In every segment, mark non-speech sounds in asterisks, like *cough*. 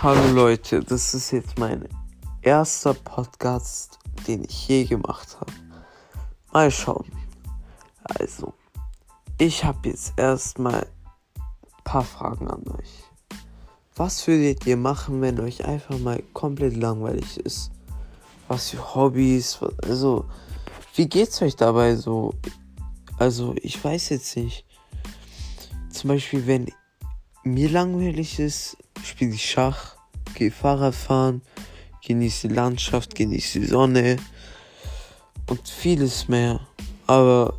Hallo Leute, das ist jetzt mein erster Podcast, den ich je gemacht habe. Mal schauen. Also, ich habe jetzt erstmal ein paar Fragen an euch. Was würdet ihr machen, wenn euch einfach mal komplett langweilig ist? Was für Hobbys? Also, wie geht's euch dabei so? Also, ich weiß jetzt nicht. Zum Beispiel, wenn mir langweilig ist, spiele ich Schach, gehe Fahrrad fahren, genieße die Landschaft, genieße die Sonne und vieles mehr. Aber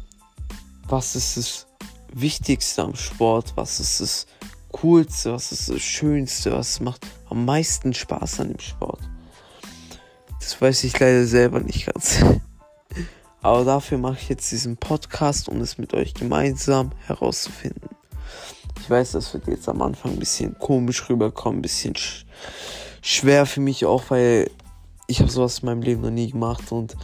was ist das Wichtigste am Sport? Was ist das Coolste? Was ist das Schönste? Was macht am meisten Spaß an dem Sport? Das weiß ich leider selber nicht ganz. *laughs* Aber dafür mache ich jetzt diesen Podcast, um es mit euch gemeinsam herauszufinden. Weiß, das wird jetzt am Anfang ein bisschen komisch rüberkommen, ein bisschen sch schwer für mich auch, weil ich habe sowas in meinem Leben noch nie gemacht und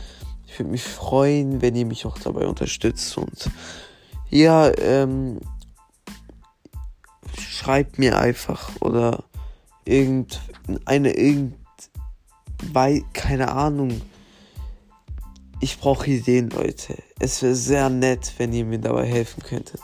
ich würde mich freuen, wenn ihr mich auch dabei unterstützt und ja, ähm, schreibt mir einfach oder irgendeine irgend keine Ahnung. Ich brauche Ideen, Leute. Es wäre sehr nett, wenn ihr mir dabei helfen könntet.